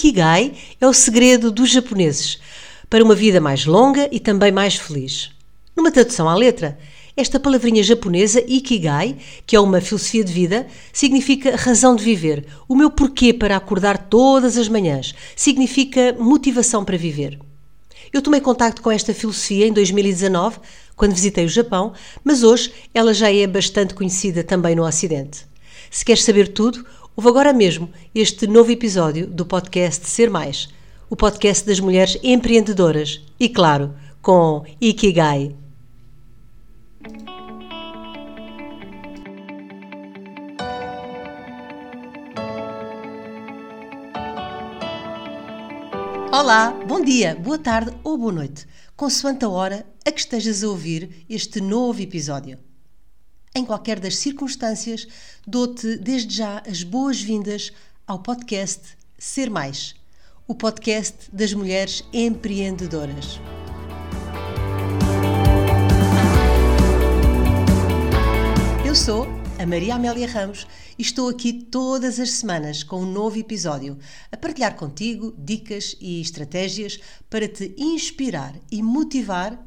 Ikigai é o segredo dos japoneses para uma vida mais longa e também mais feliz. Numa tradução à letra, esta palavrinha japonesa, Ikigai, que é uma filosofia de vida, significa razão de viver, o meu porquê para acordar todas as manhãs, significa motivação para viver. Eu tomei contacto com esta filosofia em 2019, quando visitei o Japão, mas hoje ela já é bastante conhecida também no Ocidente. Se queres saber tudo, ouve agora mesmo este novo episódio do podcast Ser Mais, o podcast das mulheres empreendedoras e, claro, com Ikigai. Olá, bom dia, boa tarde ou boa noite, consoante a hora a que estejas a ouvir este novo episódio. Em qualquer das circunstâncias, dou-te desde já as boas-vindas ao podcast Ser Mais, o podcast das mulheres empreendedoras. Eu sou a Maria Amélia Ramos e estou aqui todas as semanas com um novo episódio a partilhar contigo dicas e estratégias para te inspirar e motivar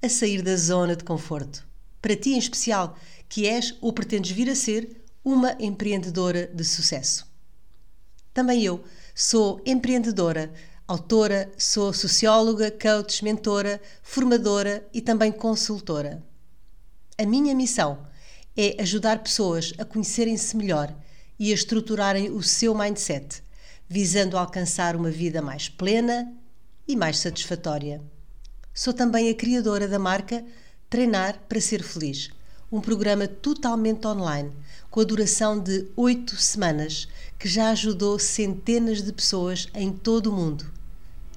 a sair da zona de conforto. Para ti em especial, que és ou pretendes vir a ser uma empreendedora de sucesso. Também eu sou empreendedora, autora, sou socióloga, coach, mentora, formadora e também consultora. A minha missão é ajudar pessoas a conhecerem-se melhor e a estruturarem o seu mindset, visando alcançar uma vida mais plena e mais satisfatória. Sou também a criadora da marca Treinar para Ser Feliz, um programa totalmente online, com a duração de oito semanas, que já ajudou centenas de pessoas em todo o mundo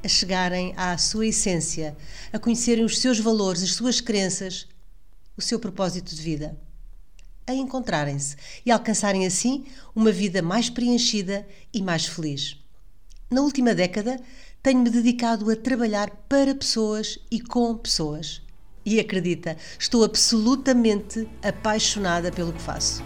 a chegarem à sua essência, a conhecerem os seus valores, as suas crenças, o seu propósito de vida a encontrarem-se e alcançarem assim uma vida mais preenchida e mais feliz. Na última década, tenho-me dedicado a trabalhar para pessoas e com pessoas. E acredita, estou absolutamente apaixonada pelo que faço.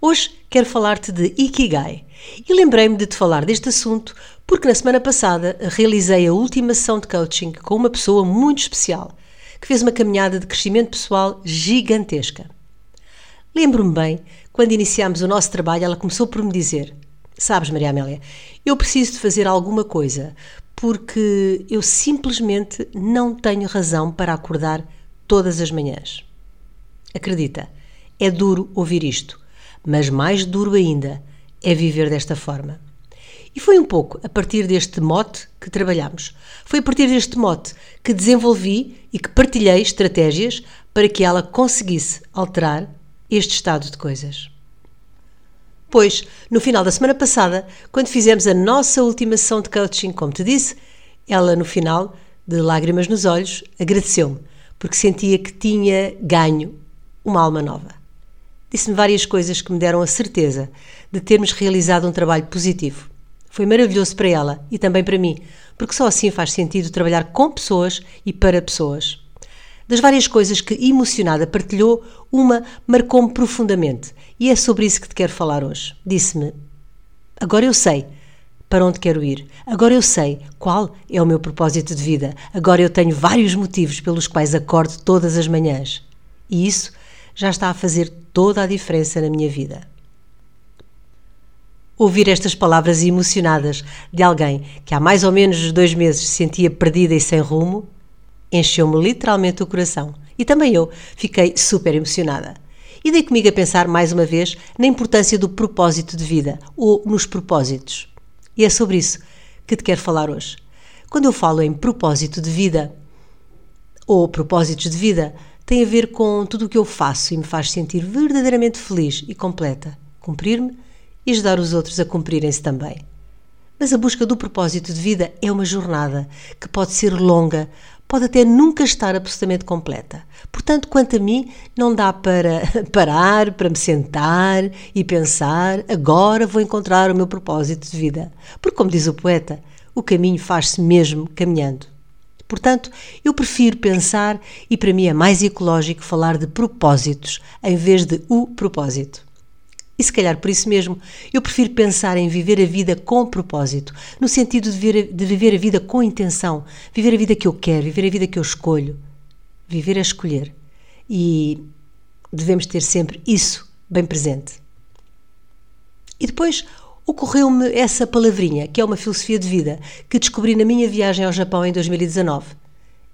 Hoje quero falar-te de Ikigai e lembrei-me de te falar deste assunto porque na semana passada realizei a última sessão de coaching com uma pessoa muito especial que fez uma caminhada de crescimento pessoal gigantesca. Lembro-me bem, quando iniciámos o nosso trabalho, ela começou por me dizer: Sabes, Maria Amélia, eu preciso de fazer alguma coisa porque eu simplesmente não tenho razão para acordar todas as manhãs. Acredita, é duro ouvir isto, mas mais duro ainda é viver desta forma. E foi um pouco a partir deste mote que trabalhamos. Foi a partir deste mote que desenvolvi e que partilhei estratégias para que ela conseguisse alterar este estado de coisas. Pois, no final da semana passada, quando fizemos a nossa última sessão de coaching, como te disse, ela, no final, de lágrimas nos olhos, agradeceu-me, porque sentia que tinha ganho uma alma nova. Disse-me várias coisas que me deram a certeza de termos realizado um trabalho positivo. Foi maravilhoso para ela e também para mim, porque só assim faz sentido trabalhar com pessoas e para pessoas. Das várias coisas que emocionada partilhou, uma marcou-me profundamente e é sobre isso que te quero falar hoje. Disse-me: Agora eu sei para onde quero ir. Agora eu sei qual é o meu propósito de vida. Agora eu tenho vários motivos pelos quais acordo todas as manhãs. E isso já está a fazer toda a diferença na minha vida. Ouvir estas palavras emocionadas de alguém que há mais ou menos dois meses se sentia perdida e sem rumo encheu-me literalmente o coração. E também eu fiquei super emocionada. E dei comigo a pensar mais uma vez na importância do propósito de vida ou nos propósitos. E é sobre isso que te quero falar hoje. Quando eu falo em propósito de vida ou propósitos de vida, tem a ver com tudo o que eu faço e me faz sentir verdadeiramente feliz e completa. Cumprir-me e ajudar os outros a cumprirem-se também. Mas a busca do propósito de vida é uma jornada que pode ser longa, pode até nunca estar absolutamente completa. Portanto, quanto a mim, não dá para parar, para me sentar e pensar, agora vou encontrar o meu propósito de vida. Porque, como diz o poeta, o caminho faz-se mesmo caminhando. Portanto, eu prefiro pensar e para mim é mais ecológico falar de propósitos em vez de o propósito. E se calhar por isso mesmo, eu prefiro pensar em viver a vida com propósito, no sentido de viver, a, de viver a vida com intenção, viver a vida que eu quero, viver a vida que eu escolho. Viver a escolher. E devemos ter sempre isso bem presente. E depois ocorreu-me essa palavrinha, que é uma filosofia de vida, que descobri na minha viagem ao Japão em 2019.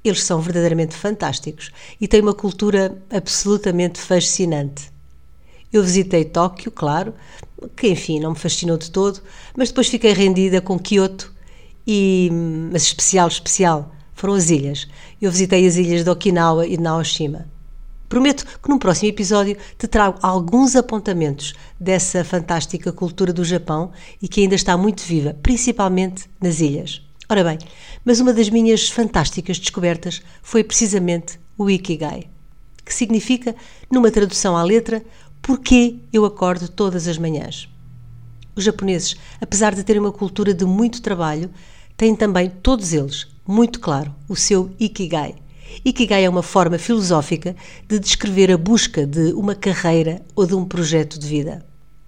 Eles são verdadeiramente fantásticos e têm uma cultura absolutamente fascinante. Eu visitei Tóquio, claro, que enfim não me fascinou de todo, mas depois fiquei rendida com Kyoto e, mas especial, especial, foram as ilhas. Eu visitei as ilhas de Okinawa e de Naoshima. Prometo que num próximo episódio te trago alguns apontamentos dessa fantástica cultura do Japão e que ainda está muito viva, principalmente nas ilhas. Ora bem, mas uma das minhas fantásticas descobertas foi precisamente o Ikigai, que significa, numa tradução à letra, Porquê eu acordo todas as manhãs? Os japoneses, apesar de terem uma cultura de muito trabalho, têm também, todos eles, muito claro, o seu Ikigai. Ikigai é uma forma filosófica de descrever a busca de uma carreira ou de um projeto de vida.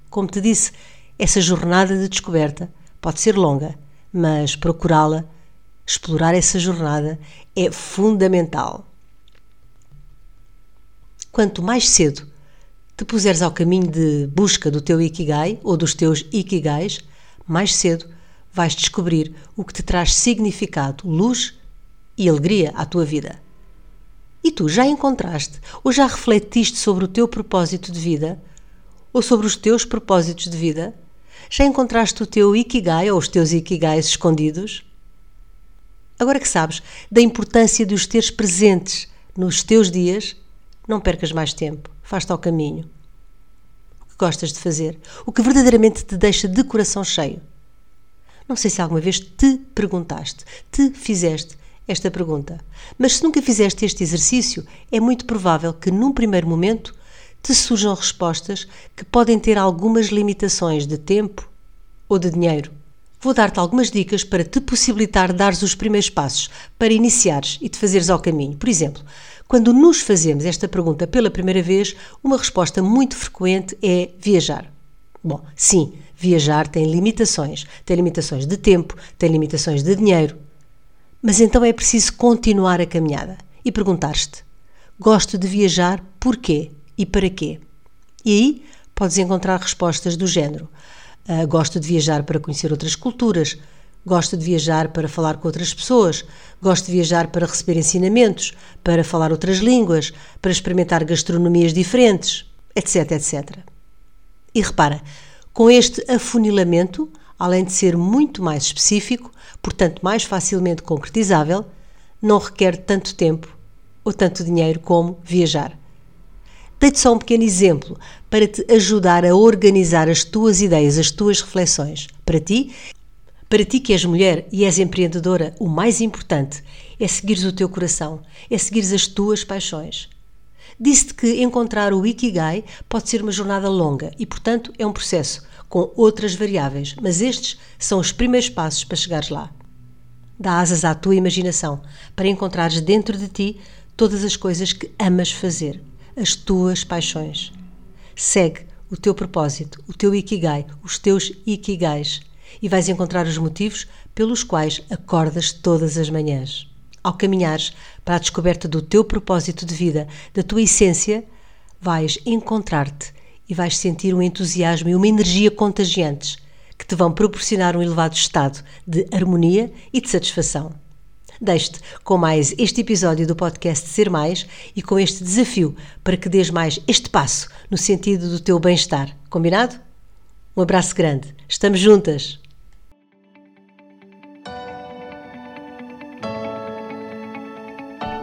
Como te disse, essa jornada de descoberta pode ser longa, mas procurá-la, explorar essa jornada, é fundamental. Quanto mais cedo te puseres ao caminho de busca do teu Ikigai ou dos teus Ikigais, mais cedo vais descobrir o que te traz significado, luz e alegria à tua vida. E tu já encontraste ou já refletiste sobre o teu propósito de vida ou sobre os teus propósitos de vida? Já encontraste o teu Ikigai ou os teus Ikigais escondidos? Agora que sabes da importância de os teres presentes nos teus dias, não percas mais tempo, faz-te ao caminho. O que gostas de fazer? O que verdadeiramente te deixa de coração cheio? Não sei se alguma vez te perguntaste, te fizeste esta pergunta, mas se nunca fizeste este exercício, é muito provável que num primeiro momento te surjam respostas que podem ter algumas limitações de tempo ou de dinheiro. Vou dar-te algumas dicas para te possibilitar dares os primeiros passos para iniciares e te fazeres ao caminho. Por exemplo, quando nos fazemos esta pergunta pela primeira vez, uma resposta muito frequente é viajar. Bom, sim, viajar tem limitações. Tem limitações de tempo, tem limitações de dinheiro. Mas então é preciso continuar a caminhada e perguntar-te: gosto de viajar porquê e para quê? E aí podes encontrar respostas do género: uh, gosto de viajar para conhecer outras culturas, Gosto de viajar para falar com outras pessoas, gosto de viajar para receber ensinamentos, para falar outras línguas, para experimentar gastronomias diferentes, etc, etc. E repara, com este afunilamento, além de ser muito mais específico, portanto mais facilmente concretizável, não requer tanto tempo ou tanto dinheiro como viajar. Dei-te só um pequeno exemplo para te ajudar a organizar as tuas ideias, as tuas reflexões. Para ti, para ti que és mulher e és empreendedora, o mais importante é seguires o teu coração, é seguires as tuas paixões. Disse-te que encontrar o Ikigai pode ser uma jornada longa e, portanto, é um processo com outras variáveis, mas estes são os primeiros passos para chegares lá. Dá asas à tua imaginação para encontrares dentro de ti todas as coisas que amas fazer, as tuas paixões. Segue o teu propósito, o teu Ikigai, os teus Ikigais e vais encontrar os motivos pelos quais acordas todas as manhãs. Ao caminhares para a descoberta do teu propósito de vida, da tua essência, vais encontrar-te e vais sentir um entusiasmo e uma energia contagiantes que te vão proporcionar um elevado estado de harmonia e de satisfação. Deixe-te com mais este episódio do podcast Ser Mais e com este desafio para que dês mais este passo no sentido do teu bem-estar. Combinado? Um abraço grande. Estamos juntas!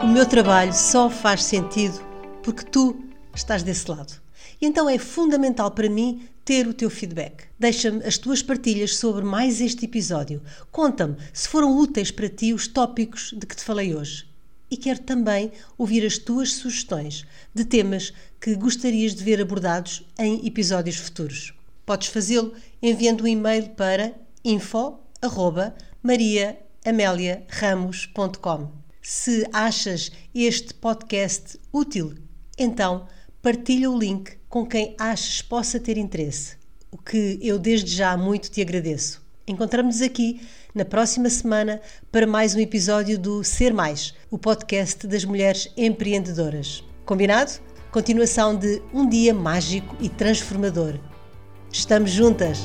O meu trabalho só faz sentido porque tu estás desse lado. E então é fundamental para mim ter o teu feedback. Deixa-me as tuas partilhas sobre mais este episódio. Conta-me se foram úteis para ti os tópicos de que te falei hoje. E quero também ouvir as tuas sugestões de temas que gostarias de ver abordados em episódios futuros. Podes fazê-lo enviando um e-mail para info.mariaameliaramos.com. Se achas este podcast útil, então partilha o link com quem achas possa ter interesse, o que eu desde já muito te agradeço. Encontramos-nos aqui na próxima semana para mais um episódio do Ser Mais, o podcast das mulheres empreendedoras. Combinado? Continuação de um dia mágico e transformador. Estamos juntas!